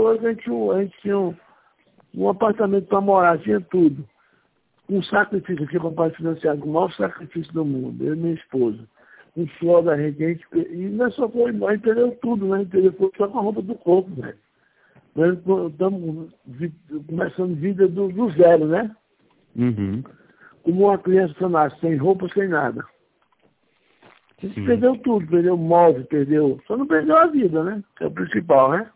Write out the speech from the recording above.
hoje a gente, a gente tinha um, um apartamento para morar, tinha tudo. Um sacrifício aqui, para o financiado, o maior sacrifício do mundo, eu e minha esposa. Um suor da gente, a gente, e nós é só foi, nós entendeu tudo, né? entendeu foi só com a roupa do corpo, velho. Nós estamos começando vida do, do zero, né? Uhum. Como uma criança nasce, sem roupa, sem nada. A gente Sim. perdeu tudo, perdeu o móvel, perdeu. Só não perdeu a vida, né? Que é o principal, né?